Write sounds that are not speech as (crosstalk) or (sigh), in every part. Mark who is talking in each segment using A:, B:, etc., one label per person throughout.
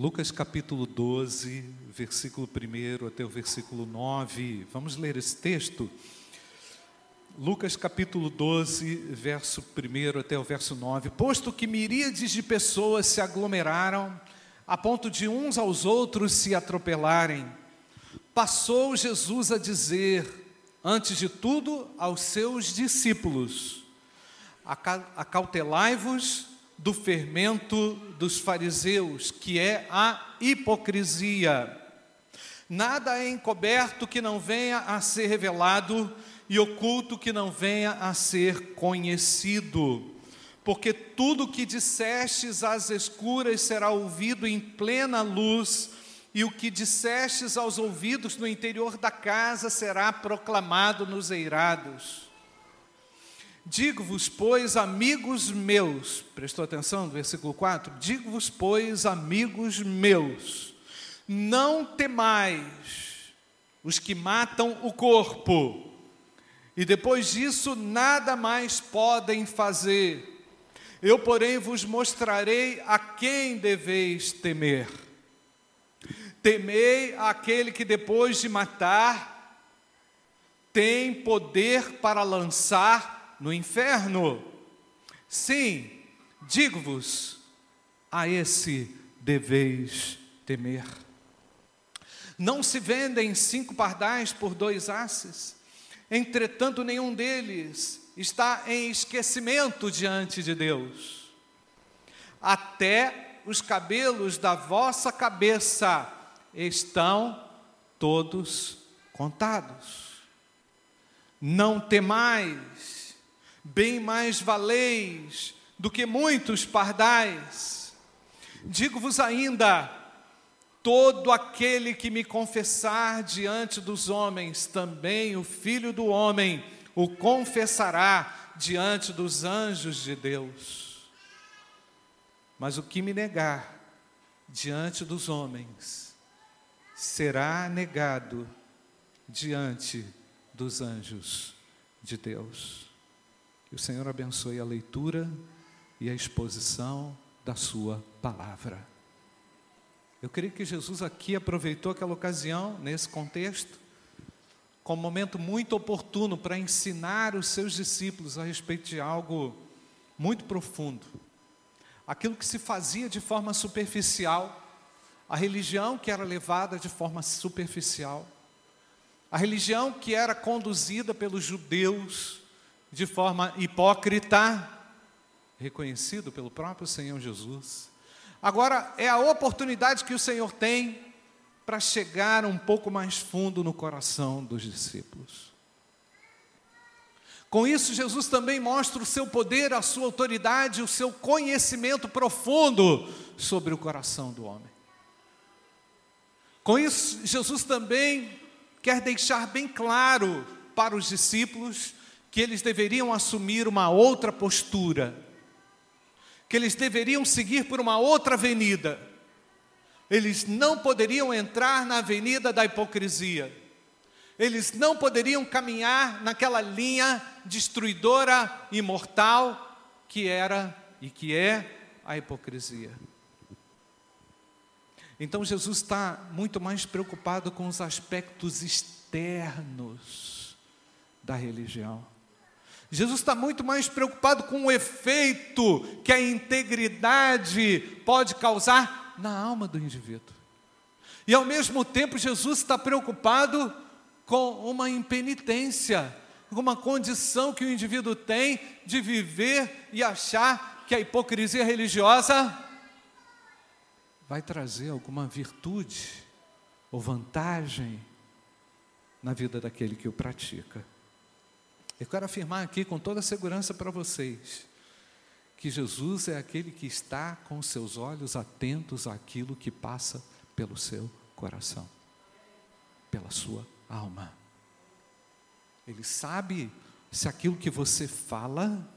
A: Lucas capítulo 12, versículo 1 até o versículo 9. Vamos ler esse texto? Lucas capítulo 12, verso 1 até o verso 9. Posto que miríades de pessoas se aglomeraram, a ponto de uns aos outros se atropelarem, passou Jesus a dizer, antes de tudo, aos seus discípulos: Acautelai-vos do fermento dos fariseus, que é a hipocrisia. Nada é encoberto que não venha a ser revelado, e oculto que não venha a ser conhecido. Porque tudo que dissestes às escuras será ouvido em plena luz, e o que dissestes aos ouvidos no interior da casa será proclamado nos eirados. Digo-vos, pois, amigos meus, prestou atenção no versículo 4? Digo-vos, pois, amigos meus, não temais os que matam o corpo, e depois disso nada mais podem fazer. Eu, porém, vos mostrarei a quem deveis temer. Temei aquele que depois de matar tem poder para lançar no inferno. Sim, digo-vos, a esse deveis temer. Não se vendem cinco pardais por dois asses, entretanto, nenhum deles está em esquecimento diante de Deus. Até os cabelos da vossa cabeça estão todos contados. Não temais, bem mais valeis do que muitos pardais. Digo-vos ainda: todo aquele que me confessar diante dos homens, também o Filho do Homem o confessará diante dos anjos de Deus. Mas o que me negar diante dos homens, será negado diante dos anjos de Deus. Que o Senhor abençoe a leitura e a exposição da Sua palavra. Eu creio que Jesus aqui aproveitou aquela ocasião, nesse contexto, como um momento muito oportuno para ensinar os seus discípulos a respeito de algo muito profundo. Aquilo que se fazia de forma superficial, a religião que era levada de forma superficial, a religião que era conduzida pelos judeus, de forma hipócrita, reconhecido pelo próprio Senhor Jesus. Agora é a oportunidade que o Senhor tem para chegar um pouco mais fundo no coração dos discípulos. Com isso, Jesus também mostra o seu poder, a sua autoridade, o seu conhecimento profundo sobre o coração do homem. Com isso, Jesus também quer deixar bem claro para os discípulos que eles deveriam assumir uma outra postura, que eles deveriam seguir por uma outra avenida. Eles não poderiam entrar na avenida da hipocrisia. Eles não poderiam caminhar naquela linha destruidora e mortal que era e que é a hipocrisia. Então Jesus está muito mais preocupado com os aspectos externos da religião. Jesus está muito mais preocupado com o efeito que a integridade pode causar na alma do indivíduo. E ao mesmo tempo, Jesus está preocupado com uma impenitência, com uma condição que o indivíduo tem de viver e achar que a hipocrisia religiosa vai trazer alguma virtude ou vantagem na vida daquele que o pratica. Eu quero afirmar aqui com toda segurança para vocês que Jesus é aquele que está com seus olhos atentos àquilo que passa pelo seu coração, pela sua alma. Ele sabe se aquilo que você fala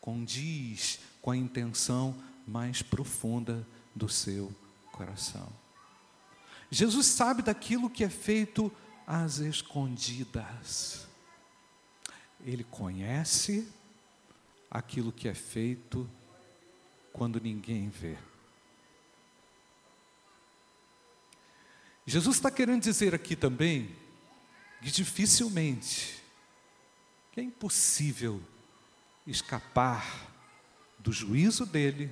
A: condiz com a intenção mais profunda do seu coração. Jesus sabe daquilo que é feito às escondidas. Ele conhece aquilo que é feito quando ninguém vê. Jesus está querendo dizer aqui também que dificilmente, que é impossível escapar do juízo dele,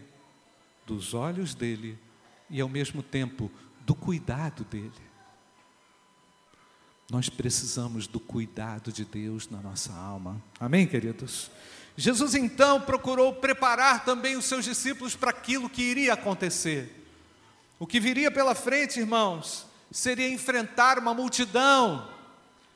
A: dos olhos dele e ao mesmo tempo do cuidado dele. Nós precisamos do cuidado de Deus na nossa alma. Amém, queridos? Jesus então procurou preparar também os seus discípulos para aquilo que iria acontecer. O que viria pela frente, irmãos, seria enfrentar uma multidão,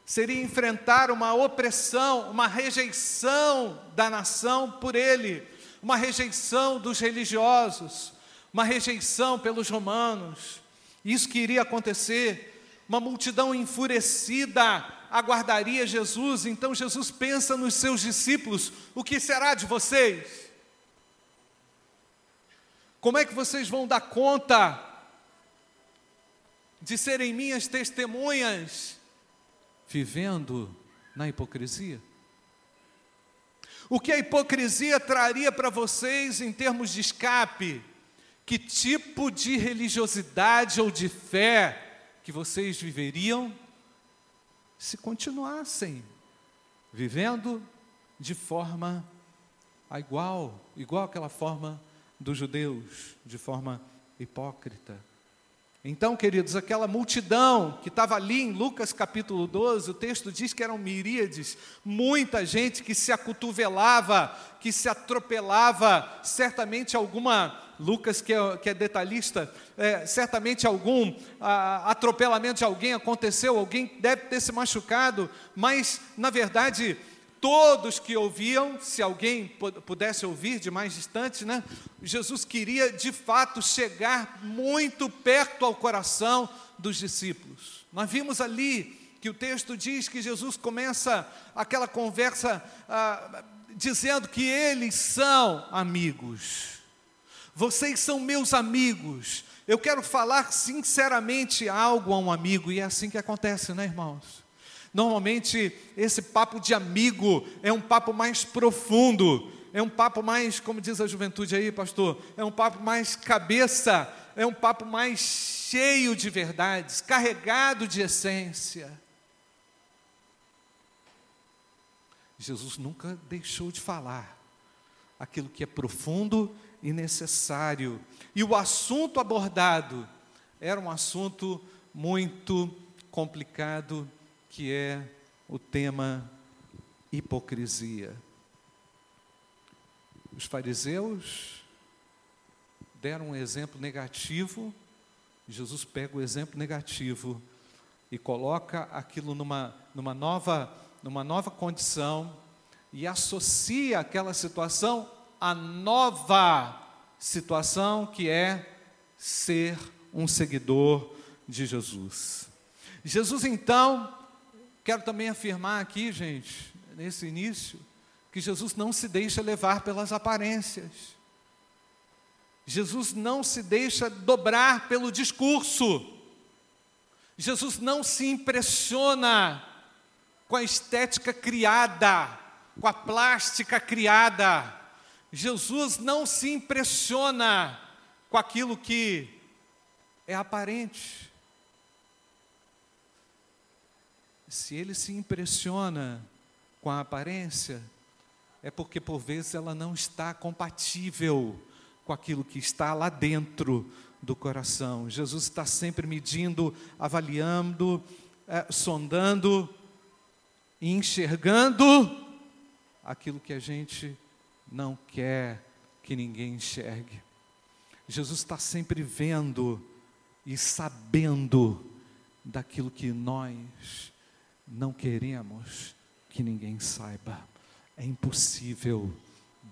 A: seria enfrentar uma opressão, uma rejeição da nação por ele, uma rejeição dos religiosos, uma rejeição pelos romanos. Isso que iria acontecer, uma multidão enfurecida aguardaria Jesus. Então Jesus pensa nos seus discípulos: o que será de vocês? Como é que vocês vão dar conta de serem minhas testemunhas, vivendo na hipocrisia? O que a hipocrisia traria para vocês em termos de escape? Que tipo de religiosidade ou de fé que vocês viveriam se continuassem vivendo de forma igual, igual aquela forma dos judeus, de forma hipócrita? Então, queridos, aquela multidão que estava ali em Lucas capítulo 12, o texto diz que eram miríades, muita gente que se acotovelava, que se atropelava, certamente alguma, Lucas que é, que é detalhista, é, certamente algum atropelamento de alguém aconteceu, alguém deve ter se machucado, mas, na verdade, todos que ouviam, se alguém pudesse ouvir de mais distante, né? Jesus queria de fato chegar muito perto ao coração dos discípulos. Nós vimos ali que o texto diz que Jesus começa aquela conversa ah, dizendo que eles são amigos. Vocês são meus amigos. Eu quero falar sinceramente algo a um amigo, e é assim que acontece, né, irmãos? Normalmente, esse papo de amigo é um papo mais profundo, é um papo mais, como diz a juventude aí, pastor, é um papo mais cabeça, é um papo mais cheio de verdades, carregado de essência. Jesus nunca deixou de falar aquilo que é profundo e necessário. E o assunto abordado era um assunto muito complicado que é o tema hipocrisia. Os fariseus deram um exemplo negativo, Jesus pega o exemplo negativo e coloca aquilo numa, numa, nova, numa nova condição e associa aquela situação à nova situação que é ser um seguidor de Jesus. Jesus então Quero também afirmar aqui, gente, nesse início, que Jesus não se deixa levar pelas aparências. Jesus não se deixa dobrar pelo discurso. Jesus não se impressiona com a estética criada, com a plástica criada. Jesus não se impressiona com aquilo que é aparente. se ele se impressiona com a aparência, é porque por vezes ela não está compatível com aquilo que está lá dentro do coração. Jesus está sempre medindo, avaliando, é, sondando, enxergando aquilo que a gente não quer que ninguém enxergue. Jesus está sempre vendo e sabendo daquilo que nós não queremos que ninguém saiba. É impossível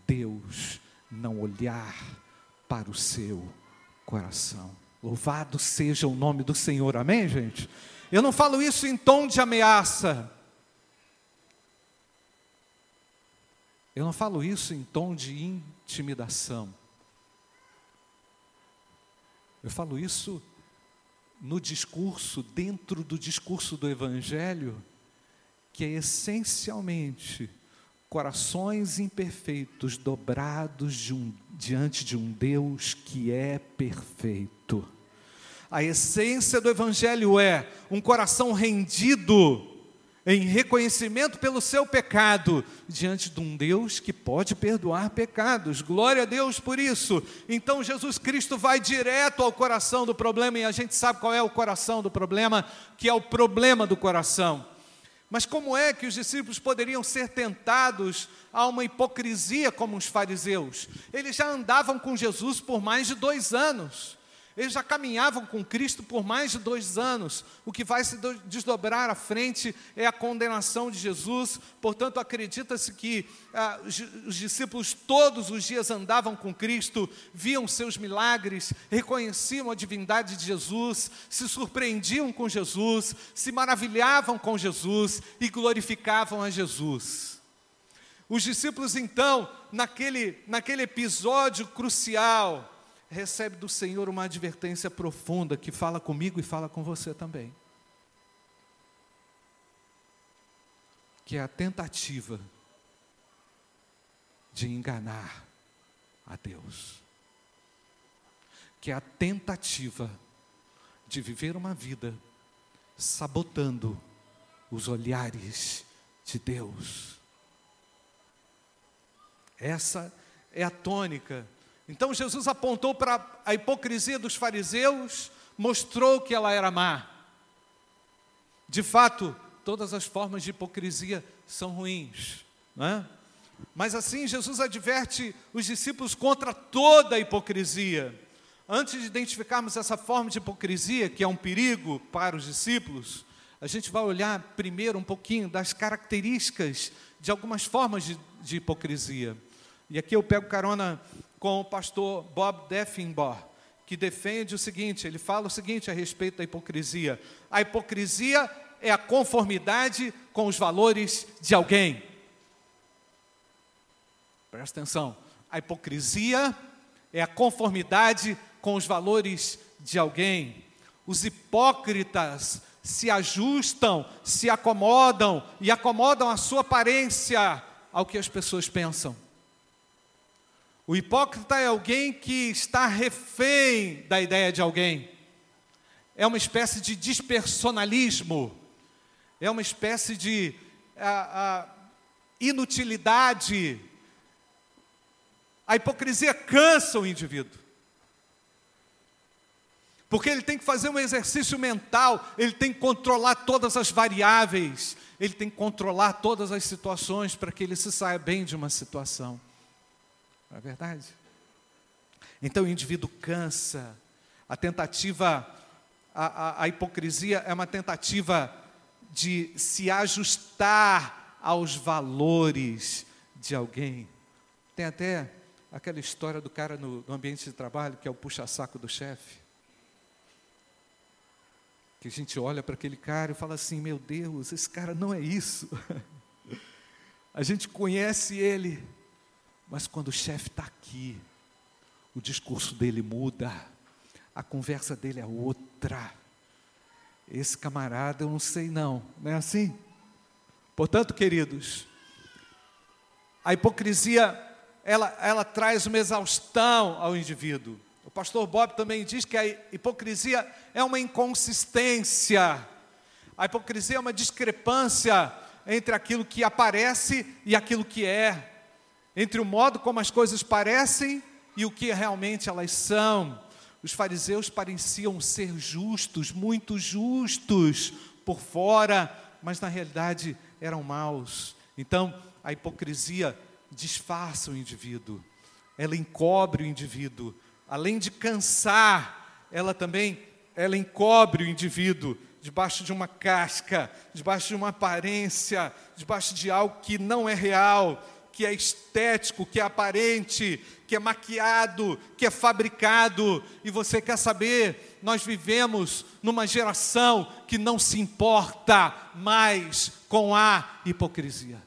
A: Deus não olhar para o seu coração. Louvado seja o nome do Senhor, amém, gente? Eu não falo isso em tom de ameaça. Eu não falo isso em tom de intimidação. Eu falo isso no discurso, dentro do discurso do Evangelho, que é essencialmente corações imperfeitos dobrados de um, diante de um Deus que é perfeito. A essência do Evangelho é um coração rendido em reconhecimento pelo seu pecado diante de um Deus que pode perdoar pecados. Glória a Deus por isso. Então Jesus Cristo vai direto ao coração do problema e a gente sabe qual é o coração do problema, que é o problema do coração. Mas como é que os discípulos poderiam ser tentados a uma hipocrisia como os fariseus? Eles já andavam com Jesus por mais de dois anos. Eles já caminhavam com Cristo por mais de dois anos. O que vai se desdobrar à frente é a condenação de Jesus. Portanto, acredita-se que ah, os discípulos todos os dias andavam com Cristo, viam seus milagres, reconheciam a divindade de Jesus, se surpreendiam com Jesus, se maravilhavam com Jesus e glorificavam a Jesus. Os discípulos, então, naquele, naquele episódio crucial, recebe do Senhor uma advertência profunda que fala comigo e fala com você também. Que é a tentativa de enganar a Deus. Que é a tentativa de viver uma vida sabotando os olhares de Deus. Essa é a tônica então Jesus apontou para a hipocrisia dos fariseus, mostrou que ela era má. De fato, todas as formas de hipocrisia são ruins, não é? Mas assim, Jesus adverte os discípulos contra toda a hipocrisia. Antes de identificarmos essa forma de hipocrisia, que é um perigo para os discípulos, a gente vai olhar primeiro um pouquinho das características de algumas formas de, de hipocrisia. E aqui eu pego carona com o pastor Bob Deffinbar, que defende o seguinte: ele fala o seguinte a respeito da hipocrisia. A hipocrisia é a conformidade com os valores de alguém. Presta atenção. A hipocrisia é a conformidade com os valores de alguém. Os hipócritas se ajustam, se acomodam e acomodam a sua aparência ao que as pessoas pensam. O hipócrita é alguém que está refém da ideia de alguém. É uma espécie de despersonalismo. É uma espécie de a, a inutilidade. A hipocrisia cansa o indivíduo. Porque ele tem que fazer um exercício mental, ele tem que controlar todas as variáveis, ele tem que controlar todas as situações para que ele se saia bem de uma situação. Não é verdade? Então o indivíduo cansa, a tentativa, a, a, a hipocrisia é uma tentativa de se ajustar aos valores de alguém. Tem até aquela história do cara no, no ambiente de trabalho, que é o puxa-saco do chefe. Que a gente olha para aquele cara e fala assim: meu Deus, esse cara não é isso. (laughs) a gente conhece ele, mas quando o chefe está aqui, o discurso dele muda, a conversa dele é outra. Esse camarada, eu não sei não, não é assim? Portanto, queridos, a hipocrisia, ela, ela traz uma exaustão ao indivíduo. O pastor Bob também diz que a hipocrisia é uma inconsistência. A hipocrisia é uma discrepância entre aquilo que aparece e aquilo que é entre o modo como as coisas parecem e o que realmente elas são. Os fariseus pareciam ser justos, muito justos por fora, mas na realidade eram maus. Então, a hipocrisia disfarça o indivíduo, ela encobre o indivíduo. Além de cansar, ela também ela encobre o indivíduo debaixo de uma casca, debaixo de uma aparência, debaixo de algo que não é real, que é estético, que é aparente, que é maquiado, que é fabricado. E você quer saber? Nós vivemos numa geração que não se importa mais com a hipocrisia.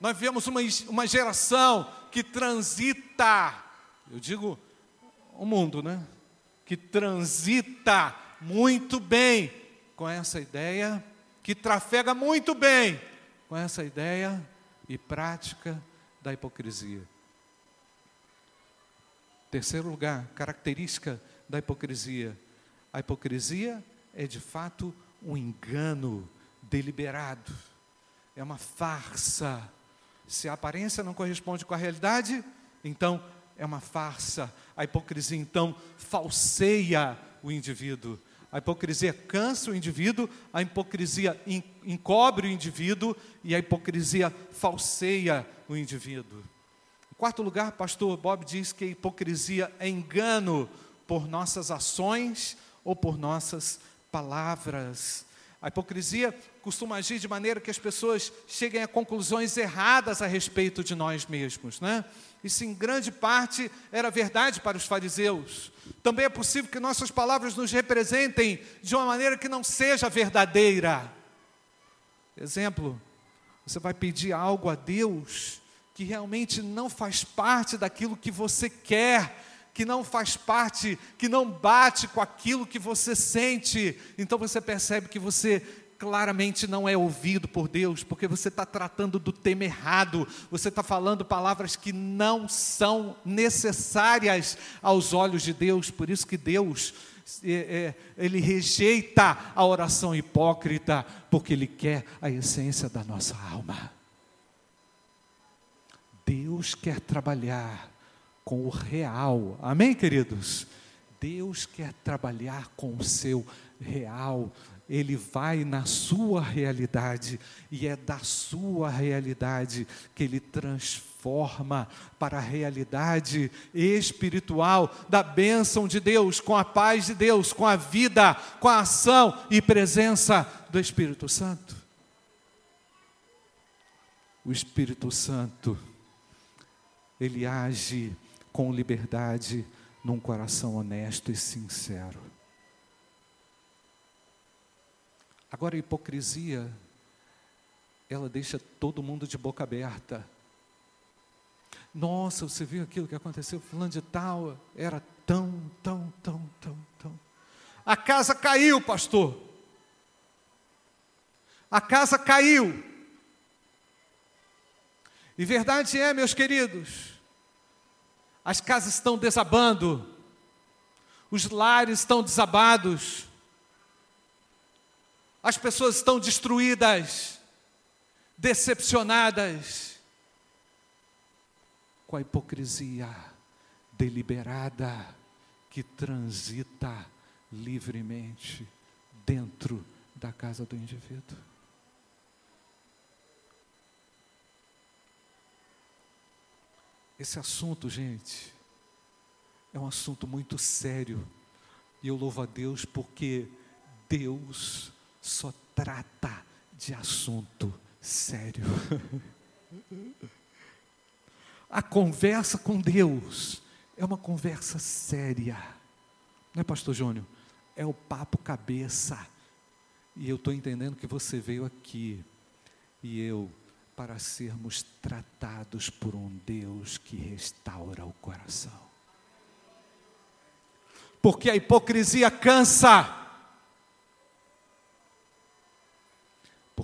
A: Nós vivemos uma, uma geração que transita, eu digo o mundo, né? Que transita muito bem com essa ideia que trafega muito bem com essa ideia e prática da hipocrisia. Terceiro lugar, característica da hipocrisia. A hipocrisia é de fato um engano deliberado, é uma farsa. Se a aparência não corresponde com a realidade, então é uma farsa. A hipocrisia então falseia o indivíduo. A hipocrisia cansa o indivíduo, a hipocrisia encobre o indivíduo e a hipocrisia falseia o indivíduo. Em quarto lugar, pastor Bob diz que a hipocrisia é engano por nossas ações ou por nossas palavras. A hipocrisia costuma agir de maneira que as pessoas cheguem a conclusões erradas a respeito de nós mesmos, né? Isso em grande parte era verdade para os fariseus. Também é possível que nossas palavras nos representem de uma maneira que não seja verdadeira. Exemplo, você vai pedir algo a Deus que realmente não faz parte daquilo que você quer, que não faz parte, que não bate com aquilo que você sente. Então você percebe que você claramente não é ouvido por Deus, porque você está tratando do tema errado, você está falando palavras que não são necessárias aos olhos de Deus, por isso que Deus, é, é, ele rejeita a oração hipócrita, porque Ele quer a essência da nossa alma. Deus quer trabalhar com o real, amém, queridos? Deus quer trabalhar com o seu real ele vai na sua realidade e é da sua realidade que ele transforma para a realidade espiritual da bênção de Deus, com a paz de Deus, com a vida, com a ação e presença do Espírito Santo. O Espírito Santo, ele age com liberdade num coração honesto e sincero. Agora, a hipocrisia, ela deixa todo mundo de boca aberta. Nossa, você viu aquilo que aconteceu? Fulano de tal era tão, tão, tão, tão, tão. A casa caiu, pastor. A casa caiu. E verdade é, meus queridos, as casas estão desabando, os lares estão desabados, as pessoas estão destruídas, decepcionadas com a hipocrisia deliberada que transita livremente dentro da casa do indivíduo. Esse assunto, gente, é um assunto muito sério. E eu louvo a Deus porque Deus só trata de assunto sério. (laughs) A conversa com Deus é uma conversa séria, não é, Pastor Júnior? É o papo cabeça. E eu estou entendendo que você veio aqui e eu para sermos tratados por um Deus que restaura o coração. Porque a hipocrisia cansa.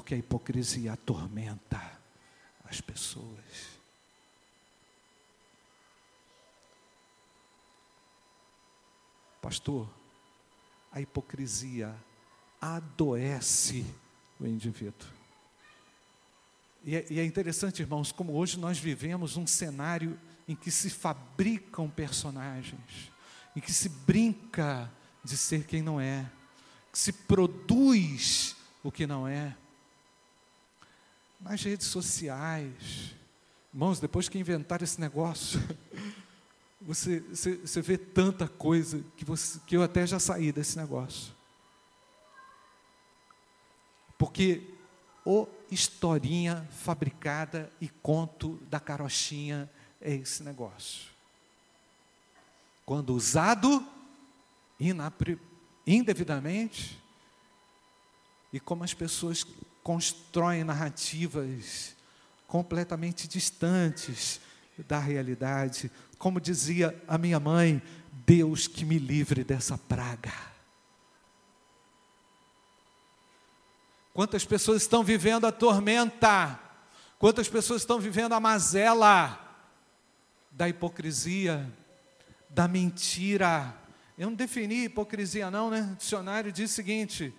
A: Porque a hipocrisia atormenta as pessoas. Pastor, a hipocrisia adoece o indivíduo. E é, e é, interessante, irmãos, como hoje nós vivemos um cenário em que se fabricam personagens, em que se brinca de ser quem não é, que se produz o que não é nas redes sociais. Irmãos, depois que inventaram esse negócio, (laughs) você, você, você vê tanta coisa que, você, que eu até já saí desse negócio. Porque o historinha fabricada e conto da carochinha é esse negócio. Quando usado indevidamente, e como as pessoas constroem narrativas completamente distantes da realidade. Como dizia a minha mãe, Deus que me livre dessa praga. Quantas pessoas estão vivendo a tormenta, quantas pessoas estão vivendo a mazela da hipocrisia, da mentira. Eu não defini hipocrisia, não, né? O dicionário diz o seguinte: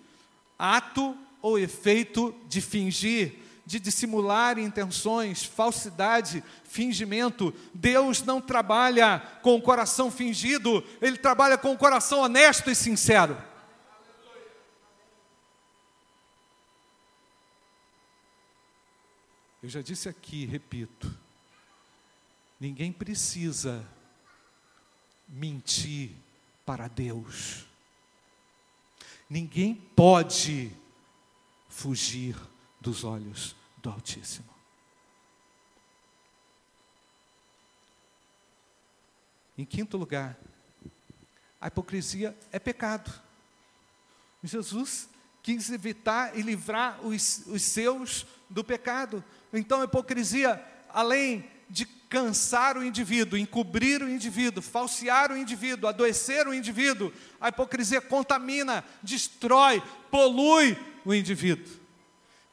A: ato ou efeito de fingir, de dissimular intenções, falsidade, fingimento. Deus não trabalha com o coração fingido, Ele trabalha com o coração honesto e sincero. Eu já disse aqui, repito, ninguém precisa mentir para Deus. Ninguém pode fugir dos olhos do Altíssimo. Em quinto lugar, a hipocrisia é pecado. Jesus quis evitar e livrar os, os seus do pecado. Então a hipocrisia, além de cansar o indivíduo, encobrir o indivíduo, falsear o indivíduo, adoecer o indivíduo, a hipocrisia contamina, destrói, polui o indivíduo.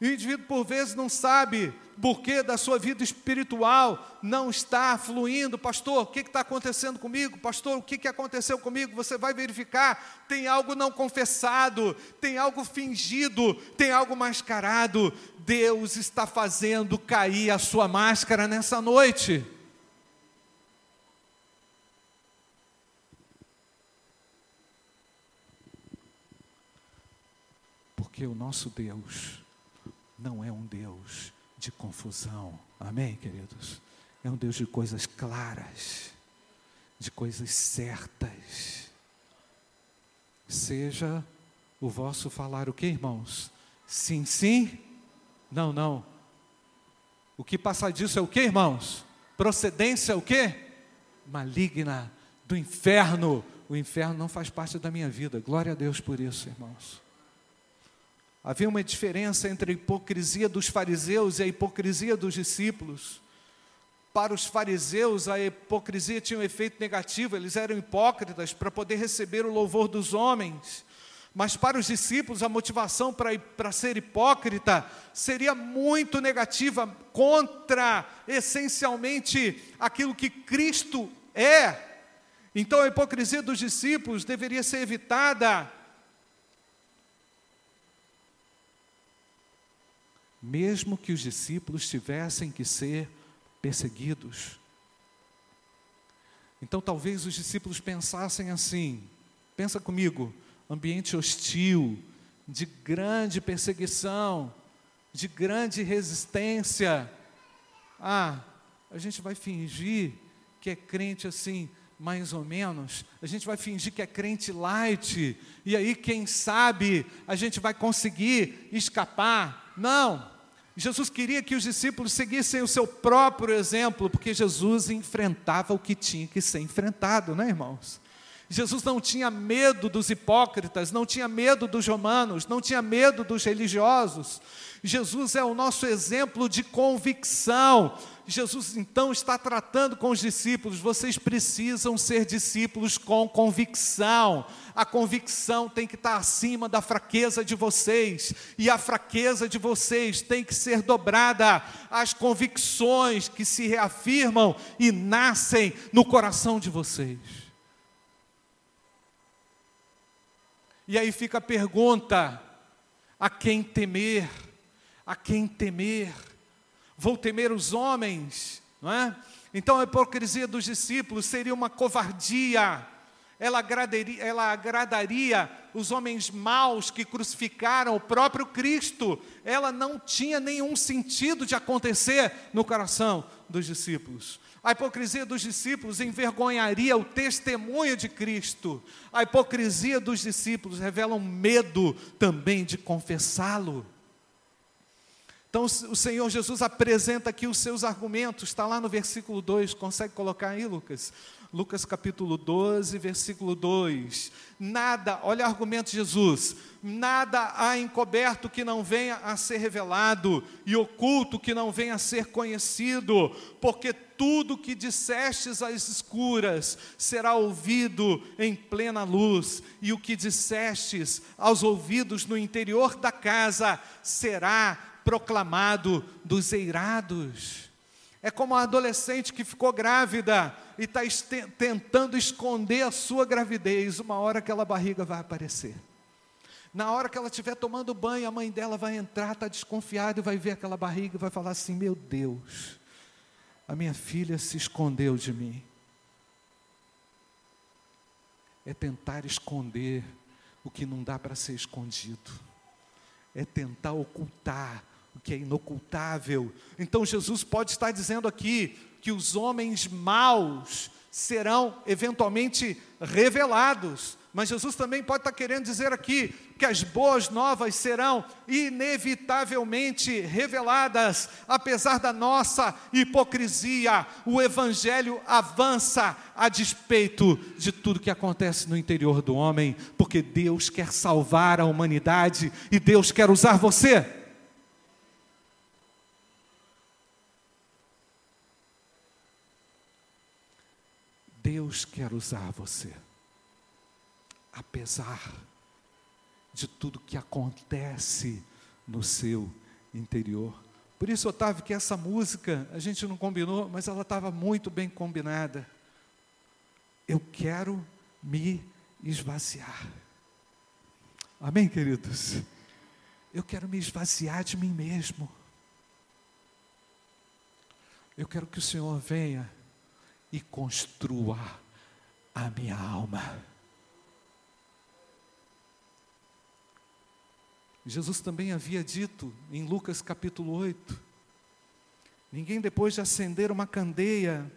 A: E o indivíduo, por vezes, não sabe porquê da sua vida espiritual não está fluindo. Pastor, o que está acontecendo comigo? Pastor, o que, que aconteceu comigo? Você vai verificar: tem algo não confessado, tem algo fingido, tem algo mascarado. Deus está fazendo cair a sua máscara nessa noite. Porque o nosso Deus não é um Deus de confusão. Amém, queridos? É um Deus de coisas claras, de coisas certas. Seja o vosso falar o que, irmãos? Sim, sim? Não, não. O que passa disso é o que, irmãos? Procedência é o que? Maligna do inferno. O inferno não faz parte da minha vida. Glória a Deus por isso, irmãos. Havia uma diferença entre a hipocrisia dos fariseus e a hipocrisia dos discípulos. Para os fariseus, a hipocrisia tinha um efeito negativo, eles eram hipócritas para poder receber o louvor dos homens. Mas para os discípulos, a motivação para, para ser hipócrita seria muito negativa, contra essencialmente aquilo que Cristo é. Então a hipocrisia dos discípulos deveria ser evitada mesmo que os discípulos tivessem que ser perseguidos. Então talvez os discípulos pensassem assim: pensa comigo, ambiente hostil, de grande perseguição, de grande resistência. Ah, a gente vai fingir que é crente assim, mais ou menos, a gente vai fingir que é crente light, e aí, quem sabe, a gente vai conseguir escapar. Não, Jesus queria que os discípulos seguissem o seu próprio exemplo, porque Jesus enfrentava o que tinha que ser enfrentado, né, irmãos? Jesus não tinha medo dos hipócritas, não tinha medo dos romanos, não tinha medo dos religiosos. Jesus é o nosso exemplo de convicção. Jesus então está tratando com os discípulos: vocês precisam ser discípulos com convicção. A convicção tem que estar acima da fraqueza de vocês, e a fraqueza de vocês tem que ser dobrada às convicções que se reafirmam e nascem no coração de vocês. E aí fica a pergunta: a quem temer? A quem temer? Vou temer os homens, não é? Então a hipocrisia dos discípulos seria uma covardia, ela agradaria, ela agradaria os homens maus que crucificaram o próprio Cristo, ela não tinha nenhum sentido de acontecer no coração dos discípulos. A hipocrisia dos discípulos envergonharia o testemunho de Cristo. A hipocrisia dos discípulos revela um medo também de confessá-lo. Então, o Senhor Jesus apresenta aqui os seus argumentos, está lá no versículo 2, consegue colocar aí, Lucas? Lucas capítulo 12, versículo 2. Nada, olha o argumento de Jesus: nada há encoberto que não venha a ser revelado, e oculto que não venha a ser conhecido, porque tudo que dissestes às escuras será ouvido em plena luz, e o que dissestes aos ouvidos no interior da casa será proclamado dos eirados. É como a adolescente que ficou grávida e está tentando esconder a sua gravidez. Uma hora aquela barriga vai aparecer. Na hora que ela estiver tomando banho, a mãe dela vai entrar, está desconfiada e vai ver aquela barriga e vai falar assim: Meu Deus, a minha filha se escondeu de mim. É tentar esconder o que não dá para ser escondido, é tentar ocultar o que é inocultável. Então Jesus pode estar dizendo aqui que os homens maus serão eventualmente revelados, mas Jesus também pode estar querendo dizer aqui que as boas novas serão inevitavelmente reveladas, apesar da nossa hipocrisia. O Evangelho avança a despeito de tudo que acontece no interior do homem, porque Deus quer salvar a humanidade e Deus quer usar você. Deus quer usar você apesar de tudo que acontece no seu interior. Por isso, Otávio, que essa música a gente não combinou, mas ela estava muito bem combinada. Eu quero me esvaziar. Amém, queridos? Eu quero me esvaziar de mim mesmo. Eu quero que o Senhor venha e construa a minha alma. Jesus também havia dito em Lucas capítulo 8: Ninguém, depois de acender uma candeia,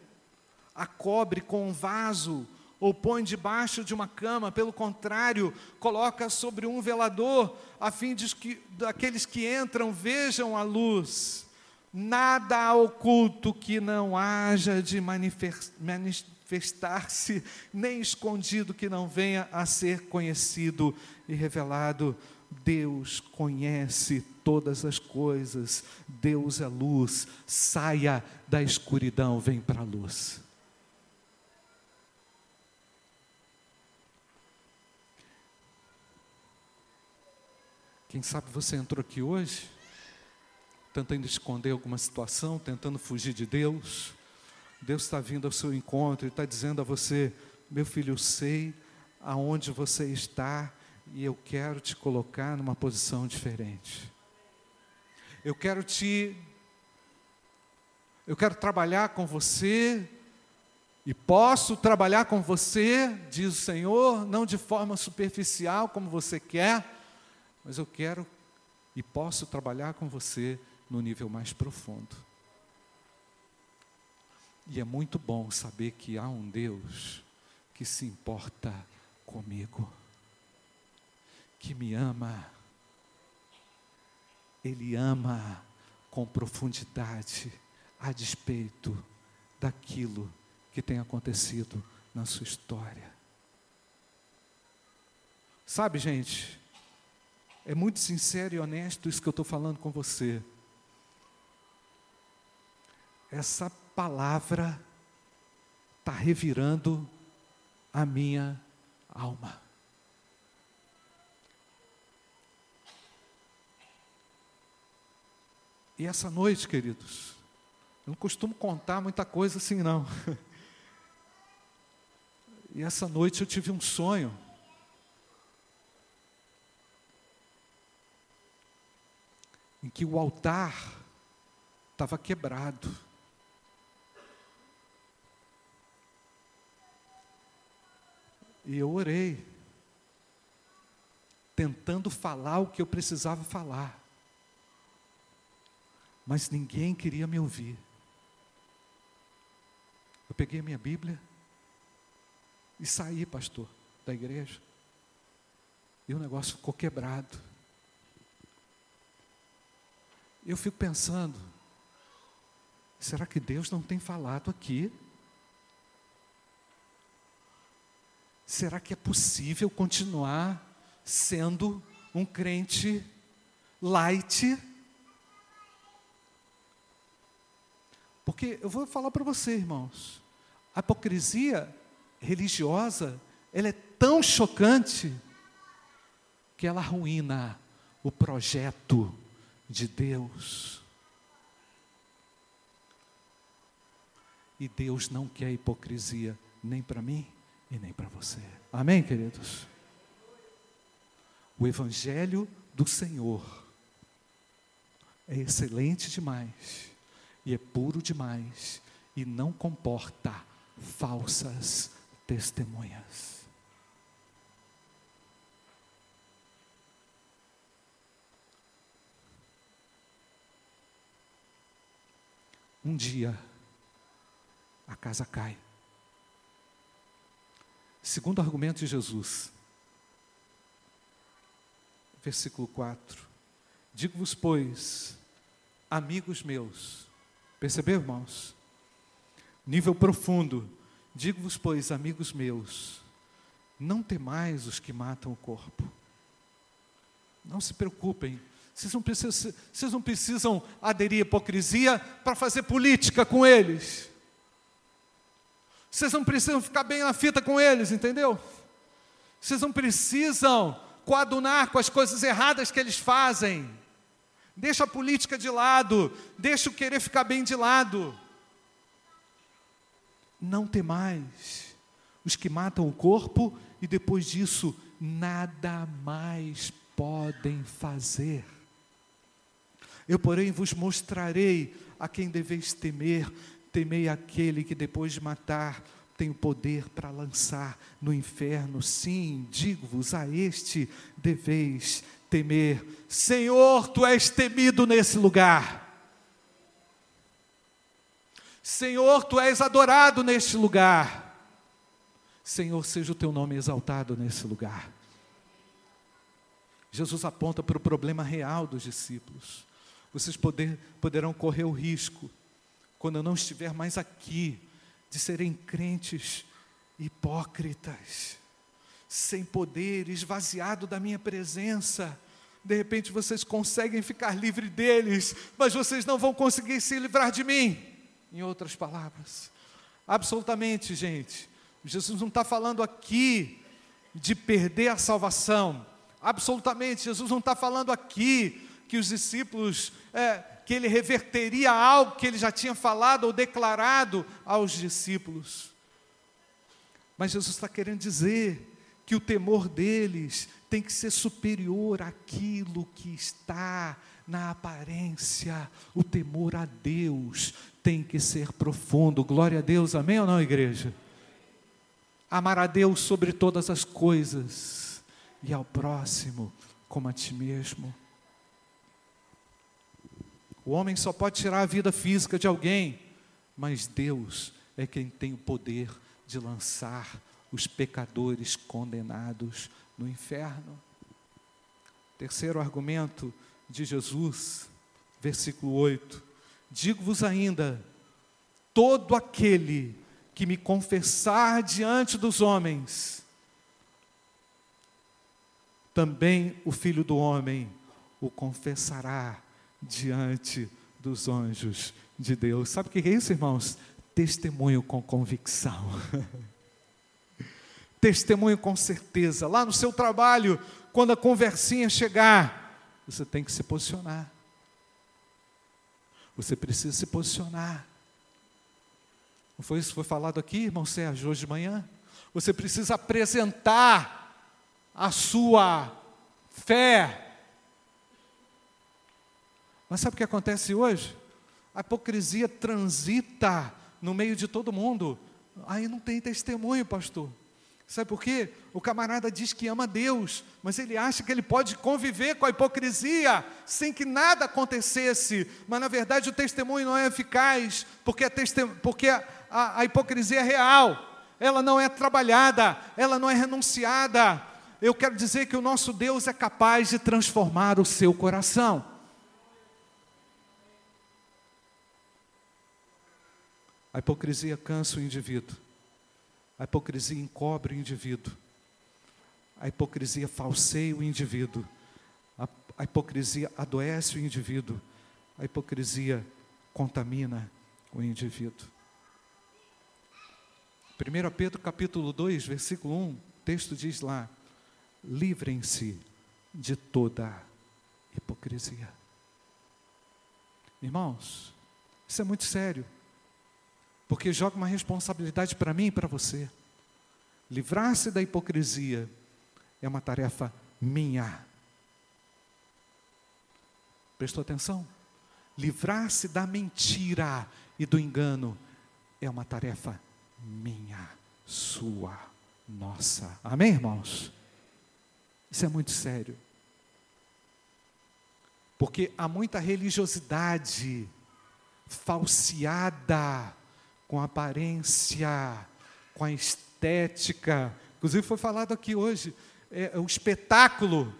A: a cobre com um vaso ou põe debaixo de uma cama, pelo contrário, coloca sobre um velador, a fim de que aqueles que entram vejam a luz. Nada oculto que não haja de manifestar-se, nem escondido que não venha a ser conhecido e revelado. Deus conhece todas as coisas, Deus é luz, saia da escuridão, vem para a luz. Quem sabe você entrou aqui hoje, tentando esconder alguma situação, tentando fugir de Deus. Deus está vindo ao seu encontro e está dizendo a você: meu filho, eu sei aonde você está, e eu quero te colocar numa posição diferente. Eu quero te eu quero trabalhar com você e posso trabalhar com você, diz o Senhor, não de forma superficial como você quer, mas eu quero e posso trabalhar com você no nível mais profundo. E é muito bom saber que há um Deus que se importa comigo que me ama. Ele ama com profundidade, a despeito daquilo que tem acontecido na sua história. Sabe, gente, é muito sincero e honesto isso que eu estou falando com você. Essa palavra está revirando a minha alma. E essa noite, queridos, eu não costumo contar muita coisa assim, não. (laughs) E essa noite eu tive um sonho. Em que o altar estava quebrado. E eu orei, tentando falar o que eu precisava falar mas ninguém queria me ouvir. Eu peguei a minha Bíblia e saí, pastor, da igreja. E o negócio ficou quebrado. Eu fico pensando, será que Deus não tem falado aqui? Será que é possível continuar sendo um crente light? Porque eu vou falar para você, irmãos, a hipocrisia religiosa, ela é tão chocante que ela arruína o projeto de Deus. E Deus não quer hipocrisia nem para mim e nem para você. Amém, queridos? O Evangelho do Senhor é excelente demais e é puro demais e não comporta falsas testemunhas. Um dia, a casa cai. Segundo argumento de Jesus, versículo 4: Digo-vos, pois, amigos meus, percebeu, irmãos? Nível profundo. Digo-vos, pois, amigos meus, não temais os que matam o corpo. Não se preocupem vocês não precisam, vocês não precisam aderir à hipocrisia para fazer política com eles. Vocês não precisam ficar bem na fita com eles, entendeu? Vocês não precisam coadunar com as coisas erradas que eles fazem. Deixa a política de lado, deixa o querer ficar bem de lado. Não tem mais os que matam o corpo e depois disso nada mais podem fazer. Eu, porém, vos mostrarei a quem deveis temer. Temei aquele que depois de matar tem o poder para lançar no inferno. Sim, digo-vos, a este deveis temer. Senhor, tu és temido nesse lugar. Senhor, tu és adorado neste lugar. Senhor, seja o teu nome exaltado nesse lugar. Jesus aponta para o problema real dos discípulos vocês poder, poderão correr o risco, quando eu não estiver mais aqui, de serem crentes hipócritas, sem poder, esvaziado da minha presença. De repente vocês conseguem ficar livre deles, mas vocês não vão conseguir se livrar de mim. Em outras palavras, absolutamente, gente. Jesus não está falando aqui de perder a salvação. Absolutamente, Jesus não está falando aqui que os discípulos, é, que ele reverteria algo que ele já tinha falado ou declarado aos discípulos. Mas Jesus está querendo dizer que o temor deles tem que ser superior àquilo que está na aparência. O temor a Deus tem que ser profundo. Glória a Deus, amém ou não, igreja? Amar a Deus sobre todas as coisas e ao próximo como a ti mesmo. O homem só pode tirar a vida física de alguém, mas Deus é quem tem o poder de lançar os pecadores condenados no inferno. Terceiro argumento de Jesus, versículo 8: Digo-vos ainda, todo aquele que me confessar diante dos homens, também o filho do homem o confessará diante dos anjos de Deus. Sabe o que é isso, irmãos? Testemunho com convicção. (laughs) Testemunho com certeza. Lá no seu trabalho, quando a conversinha chegar, você tem que se posicionar. Você precisa se posicionar. Não foi isso que foi falado aqui, irmão Sérgio, hoje de manhã? Você precisa apresentar a sua fé mas sabe o que acontece hoje? A hipocrisia transita no meio de todo mundo. Aí não tem testemunho, pastor. Sabe por quê? O camarada diz que ama Deus, mas ele acha que ele pode conviver com a hipocrisia sem que nada acontecesse. Mas na verdade o testemunho não é eficaz, porque a, porque a, a, a hipocrisia é real, ela não é trabalhada, ela não é renunciada. Eu quero dizer que o nosso Deus é capaz de transformar o seu coração. A hipocrisia cansa o indivíduo. A hipocrisia encobre o indivíduo. A hipocrisia falseia o indivíduo. A, a hipocrisia adoece o indivíduo. A hipocrisia contamina o indivíduo. 1 Pedro capítulo 2, versículo 1, o texto diz lá: livrem-se de toda hipocrisia. Irmãos, isso é muito sério. Porque joga uma responsabilidade para mim e para você. Livrar-se da hipocrisia é uma tarefa minha. Prestou atenção? Livrar-se da mentira e do engano é uma tarefa minha, sua, nossa. Amém, irmãos? Isso é muito sério. Porque há muita religiosidade falseada, com aparência, com a estética. Inclusive foi falado aqui hoje, é, é, o espetáculo,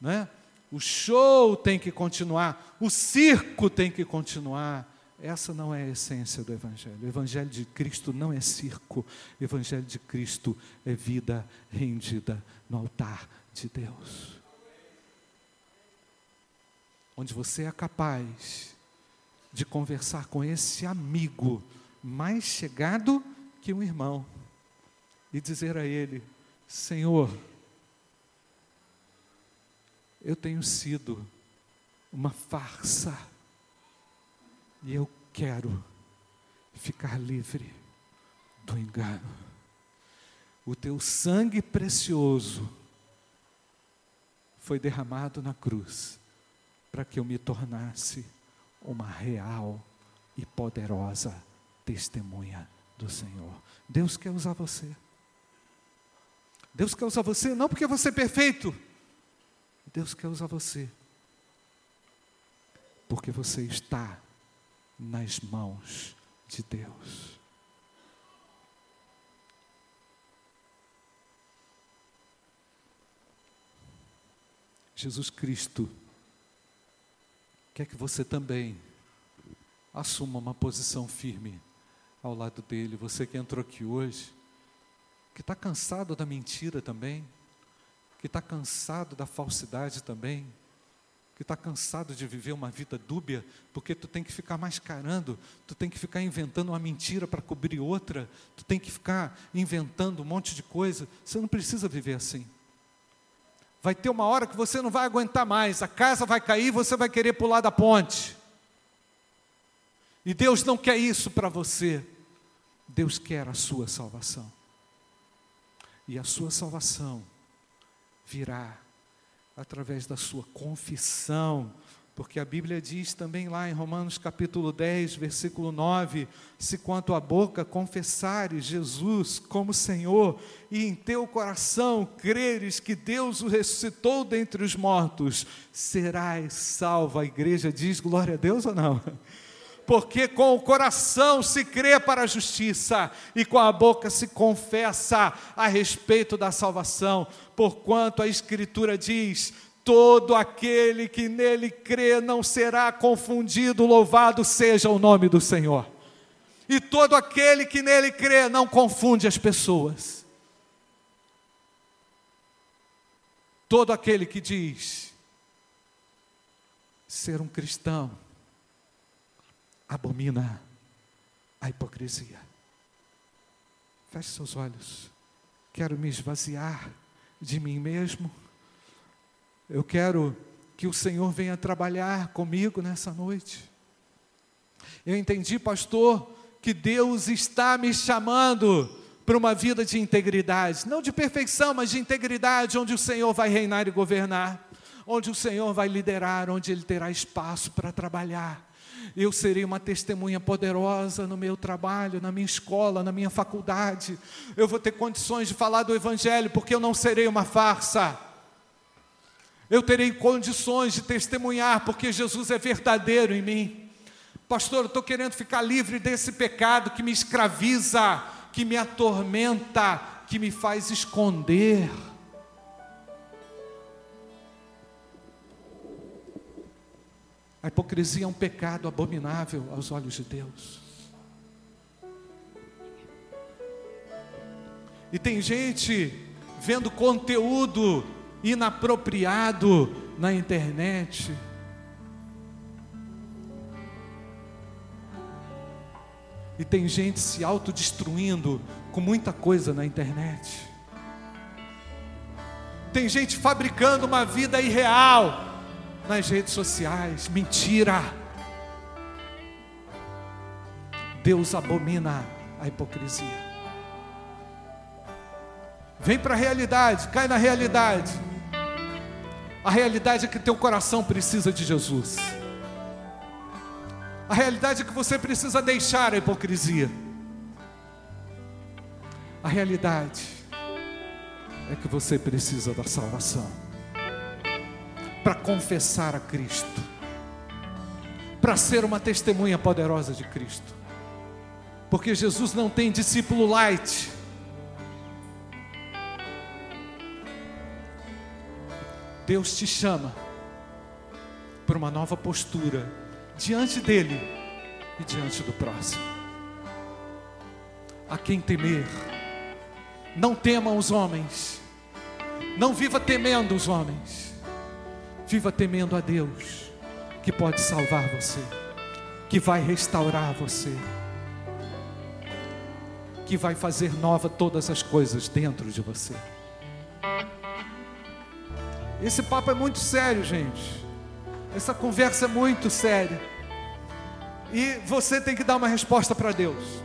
A: né? o show tem que continuar, o circo tem que continuar. Essa não é a essência do Evangelho. O Evangelho de Cristo não é circo. O Evangelho de Cristo é vida rendida no altar de Deus. Onde você é capaz de conversar com esse amigo mais chegado que um irmão e dizer a ele: Senhor, eu tenho sido uma farsa e eu quero ficar livre do engano. O teu sangue precioso foi derramado na cruz para que eu me tornasse uma real e poderosa testemunha do Senhor. Deus quer usar você. Deus quer usar você não porque você é perfeito, Deus quer usar você, porque você está nas mãos de Deus. Jesus Cristo quer que você também assuma uma posição firme ao lado dele. Você que entrou aqui hoje, que está cansado da mentira também, que está cansado da falsidade também, que está cansado de viver uma vida dúbia, porque tu tem que ficar mascarando, tu tem que ficar inventando uma mentira para cobrir outra, tu tem que ficar inventando um monte de coisa. Você não precisa viver assim. Vai ter uma hora que você não vai aguentar mais, a casa vai cair, você vai querer pular da ponte. E Deus não quer isso para você. Deus quer a sua salvação. E a sua salvação virá através da sua confissão, porque a Bíblia diz também lá em Romanos capítulo 10, versículo 9: se quanto à boca confessares Jesus como Senhor, e em teu coração creres que Deus o ressuscitou dentre os mortos, serás salvo. A igreja diz glória a Deus ou não? Porque com o coração se crê para a justiça e com a boca se confessa a respeito da salvação, porquanto a Escritura diz: todo aquele que nele crê não será confundido, louvado seja o nome do Senhor. E todo aquele que nele crê não confunde as pessoas. Todo aquele que diz ser um cristão abomina a hipocrisia. Feche seus olhos. Quero me esvaziar de mim mesmo. Eu quero que o Senhor venha trabalhar comigo nessa noite. Eu entendi, pastor, que Deus está me chamando para uma vida de integridade, não de perfeição, mas de integridade, onde o Senhor vai reinar e governar, onde o Senhor vai liderar, onde Ele terá espaço para trabalhar eu serei uma testemunha poderosa no meu trabalho, na minha escola, na minha faculdade. Eu vou ter condições de falar do Evangelho, porque eu não serei uma farsa. Eu terei condições de testemunhar, porque Jesus é verdadeiro em mim. Pastor, eu estou querendo ficar livre desse pecado que me escraviza, que me atormenta, que me faz esconder. A hipocrisia é um pecado abominável aos olhos de Deus. E tem gente vendo conteúdo inapropriado na internet. E tem gente se autodestruindo com muita coisa na internet. Tem gente fabricando uma vida irreal nas redes sociais. Mentira. Deus abomina a hipocrisia. Vem para a realidade, cai na realidade. A realidade é que teu coração precisa de Jesus. A realidade é que você precisa deixar a hipocrisia. A realidade é que você precisa da salvação para confessar a Cristo, para ser uma testemunha poderosa de Cristo. Porque Jesus não tem discípulo light. Deus te chama para uma nova postura diante dele e diante do próximo. A quem temer, não temam os homens, não viva temendo os homens, viva temendo a Deus, que pode salvar você, que vai restaurar você, que vai fazer nova todas as coisas dentro de você. Esse papo é muito sério, gente. Essa conversa é muito séria. E você tem que dar uma resposta para Deus.